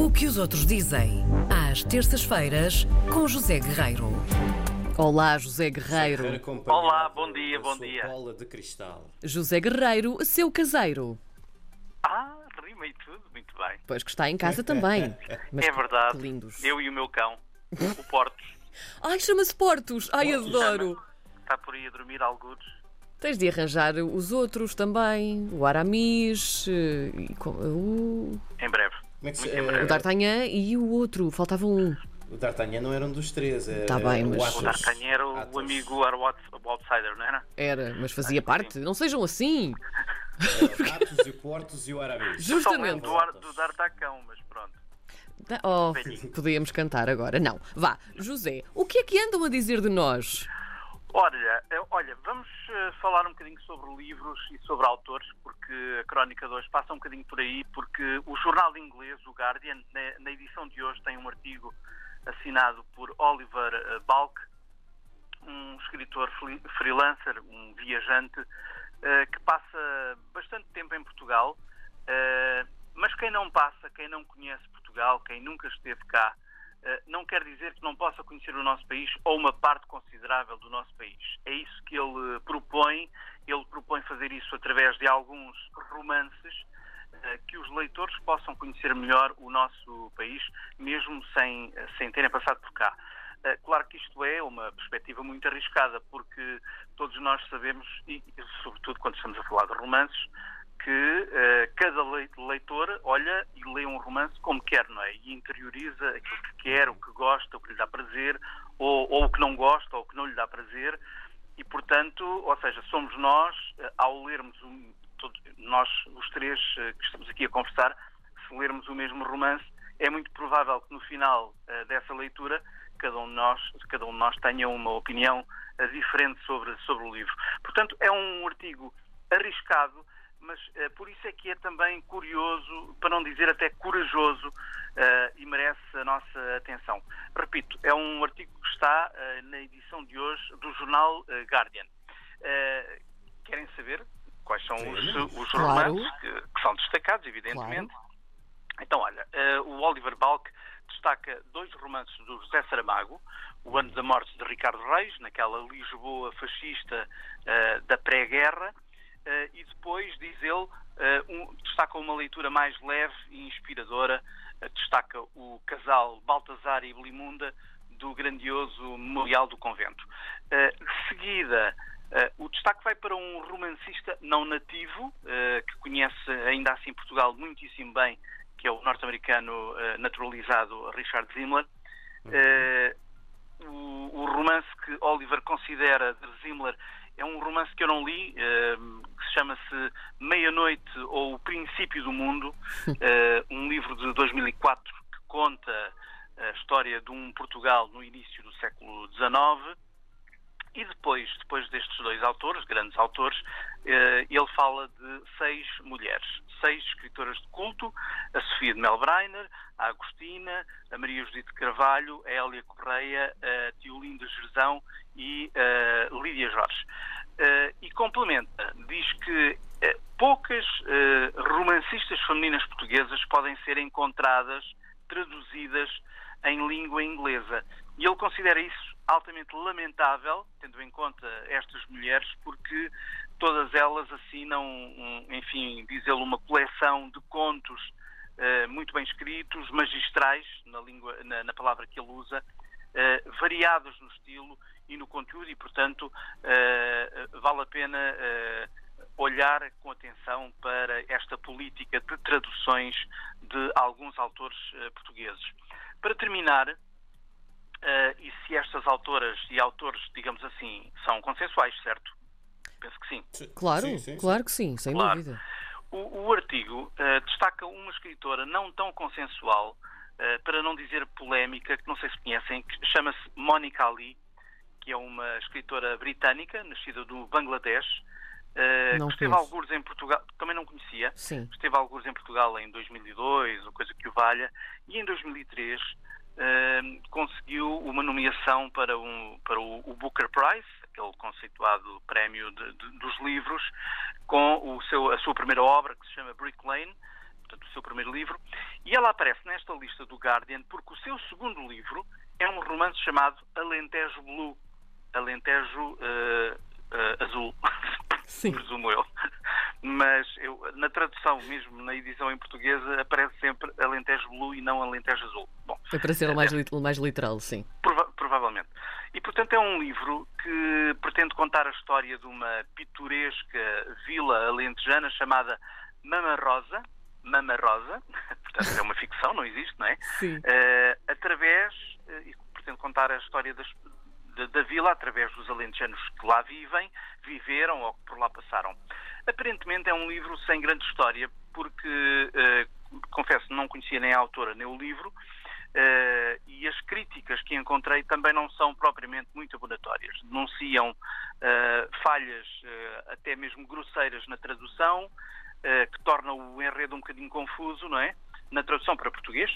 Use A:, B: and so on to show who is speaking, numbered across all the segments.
A: O que os outros dizem, às terças-feiras, com José Guerreiro.
B: Olá, José Guerreiro.
C: Olá, bom dia, bom dia.
D: bola de cristal.
B: José Guerreiro, seu caseiro.
C: Ah, rima e tudo, muito bem.
B: Pois que está em casa também. Mas
C: é verdade.
B: Que lindos.
C: Eu e o meu cão, o Portos,
B: Ai, chama-se Portos. Ai, adoro.
C: está por aí a dormir algures.
B: Tens de arranjar os outros também. O Aramis, eh, e o,
C: Em breve.
D: Como é que se,
C: Muito em
B: o. D'Artagnan e o outro. Faltava um.
D: o D'Artagnan não era um dos três. Era
B: Tá bem,
D: o
B: mas-
C: O. D'Artagnan era o,
D: Athos.
C: amigo era o out- o outsider, não era?
B: Era, mas fazia parte. Não sejam assim.
D: Era Athos e o Portos e o
C: Só
B: Justamente.
C: do, do D'Artacão, mas pronto.
B: Da- Oh, podíamos cantar agora. Não. Vá, José, o que é que andam a dizer de nós?
C: Olha, olha, vamos eh, falar um bocadinho sobre livros e sobre autores, porque a crónica de hoje passa um bocadinho por aí, porque o jornal inglês, o Guardian, na, edição de hoje tem um artigo assinado por Oliver eh, Balk, um escritor freelancer, um viajante, eh, que passa bastante tempo em Portugal, mas quem não passa, quem não conhece Portugal, quem nunca esteve cá, não quer dizer que não possa conhecer o nosso país ou uma parte considerável do nosso país. É isso que ele eh, propõe. Ele propõe fazer isso através de alguns romances eh, que os leitores possam conhecer melhor o nosso país, mesmo sem, eh, sem terem passado por cá. Eh, Claro que isto é uma perspectiva muito arriscada, porque todos nós sabemos, e sobretudo quando estamos a falar de romances, que eh, cada lei- leitor olha e lê um romance como quer, não é? E interioriza aquilo que quer, o que gosta, o que lhe dá prazer, ou, ou o que não gosta, ou o que não lhe dá prazer. E, portanto, ou seja, somos nós, eh, ao lermos, um, nós, os três eh, que estamos aqui a conversar, se lermos o mesmo romance, é muito provável que no final dessa leitura cada um de nós, cada um nós tenha uma opinião diferente sobre, sobre o livro. Portanto, é um artigo arriscado, mas eh, por isso é que é também curioso, para não dizer até corajoso, eh, e merece a nossa atenção. Repito, é um artigo que está eh, na edição de hoje do jornal Guardian. Querem saber quais são os,
D: Sim.
C: os
B: Claro.
C: romances que, que são destacados, evidentemente? Então, olha, o Oliver Balk destaca dois romances do José Saramago, O Ano da Morte de Ricardo Reis, naquela Lisboa fascista da pré-guerra, eh, e depois, diz ele, eh, um- destaca uma leitura mais leve e inspiradora, eh, destaca o casal Baltazar e Belimunda do grandioso Memorial do Convento. De seguida, o destaque vai para um romancista não nativo, que conhece ainda assim Portugal muitíssimo bem, que é o norte-americano naturalizado Richard Zimmler. Eh, o, o romance que Oliver considera de Zimmler é um romance que eu não li, eh, que se chama-se Meia-Noite ou O Princípio do Mundo, eh, um livro de 2004 que conta a história de um Portugal no início do século XIX. E depois, depois destes dois autores, grandes autores, eh, ele fala de seis mulheres, seis escritoras de culto, a Sofia de Melbreiner, a Agostina, a Maria Judite Carvalho, a Hélia Correia, a Tiolinda Gerzão e a Lídia Jorge. Eh, e complementa, diz que eh, poucas eh, romancistas femininas portuguesas podem ser encontradas, traduzidas em língua inglesa. E ele considera isso altamente lamentável, tendo em conta estas mulheres, porque todas elas assinam, enfim, diz ele, uma coleção de contos eh, muito bem escritos, magistrais, na, língua, na, na palavra que ele usa, eh, variados no estilo e no conteúdo, e, portanto, eh, vale a pena olhar com atenção para esta política de traduções de alguns autores portugueses. Para terminar, eh, e se estas autoras e autores, digamos assim, são consensuais, certo? Penso que sim.
B: Claro,
D: Sim, sim, sim.
B: claro que sim, sem
C: Claro.
B: dúvida.
C: O, o artigo eh, destaca uma escritora não tão consensual, eh, para não dizer polémica, que não sei se conhecem, que chama-se Monica Ali, que é uma escritora britânica, nascida do Bangladesh,
B: Não
C: que esteve alguns em Portugal, também não conhecia,
B: Sim.
C: esteve alguns em Portugal em 2002, ou coisa que o valha, e em 2003 eh, conseguiu uma nomeação para, um, para o, o Booker Prize, aquele conceituado prémio de- de- dos livros, com o seu, a sua primeira obra, que se chama Brick Lane, portanto, o seu primeiro livro, E ela aparece nesta lista do Guardian porque o seu segundo livro é um romance chamado Alentejo Blue. Alentejo uh, uh, Azul,
B: Sim.
C: presumo eu. Mas eu, na tradução, mesmo na edição em portuguesa, aparece sempre Alentejo Blue e não Alentejo Azul. Bom,
B: É para ser o mais, lit- mais literal, sim.
C: Prova- provavelmente. E, portanto, é um livro que pretende contar a história de uma pitoresca vila alentejana chamada Mama Rosa. Mama Rosa, portanto, é uma ficção, não existe, não é?
B: Sim.
C: Eh, através, eh, e pretende contar a história das- da, da vila através dos alentejanos que lá vivem, viveram ou que por lá passaram. Aparentemente é um livro sem grande história, porque, eh, confesso, não conhecia nem a autora nem o livro, eh, e as críticas que encontrei também não são propriamente muito abonatórias. Denunciam eh, falhas até mesmo grosseiras na tradução, que tornam o enredo um bocadinho confuso, não é? Na tradução para português,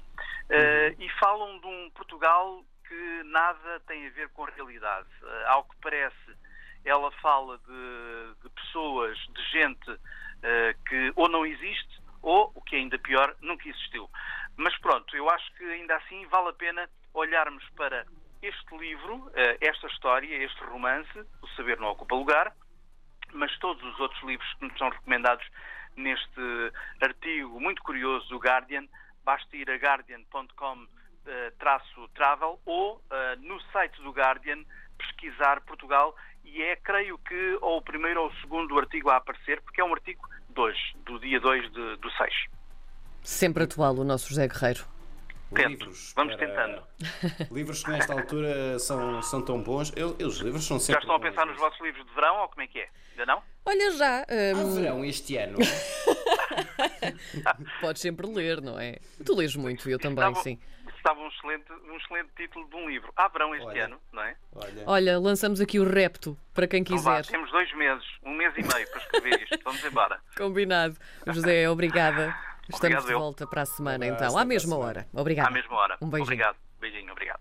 C: eh, e falam de um Portugal que nada tem a ver com a realidade. Ao que parece, ela fala de, de pessoas, de gente eh, que ou não existe ou, o que é ainda pior, nunca existiu. Mas pronto, eu acho que ainda assim vale a pena olharmos para este livro, eh, esta história, este romance, O Saber Não Ocupa Lugar, mas todos os outros livros que nos são recomendados neste artigo muito curioso do Guardian, basta ir a guardian.com eh, travel ou eh, no site do Guardian pesquisar Portugal e é, creio que, ou o primeiro ou o segundo artigo a aparecer, porque é um artigo de hoje, do dia 2 de, do 6.
B: Sempre atual o nosso José Guerreiro.
C: Tento.
D: Livros.
C: Vamos
D: para-
C: tentando.
D: Livros que nesta altura são, são tão bons. Eu, eu- os livros são
C: Já
D: sempre.
C: estão a
D: bons,
C: pensar nos
D: mas-
C: vossos livros de verão ou como é que é? Ainda não?
B: Olha já,
D: Há
B: hum,
D: verão este ano.
B: podes sempre ler, não é? Tu lês muito, eu também,
C: Estava-
B: sim.
C: Estava um excelente, um excelente título de um livro. Há verão este
D: Olha.
C: ano, não é?
D: Olha.
B: Olha, lançamos aqui o repto para quem
C: Então vá,
B: quiser.
C: temos dois meses, um mês e meio para escrever isto. Vamos embora.
B: Combinado. José, obrigada. Estamos
C: Obrigado,
B: de
C: eu.
B: volta para a semana, então, à mesma hora. Obrigada.
C: À mesma hora.
B: Um beijinho.
C: Obrigado. Beijinho, obrigado.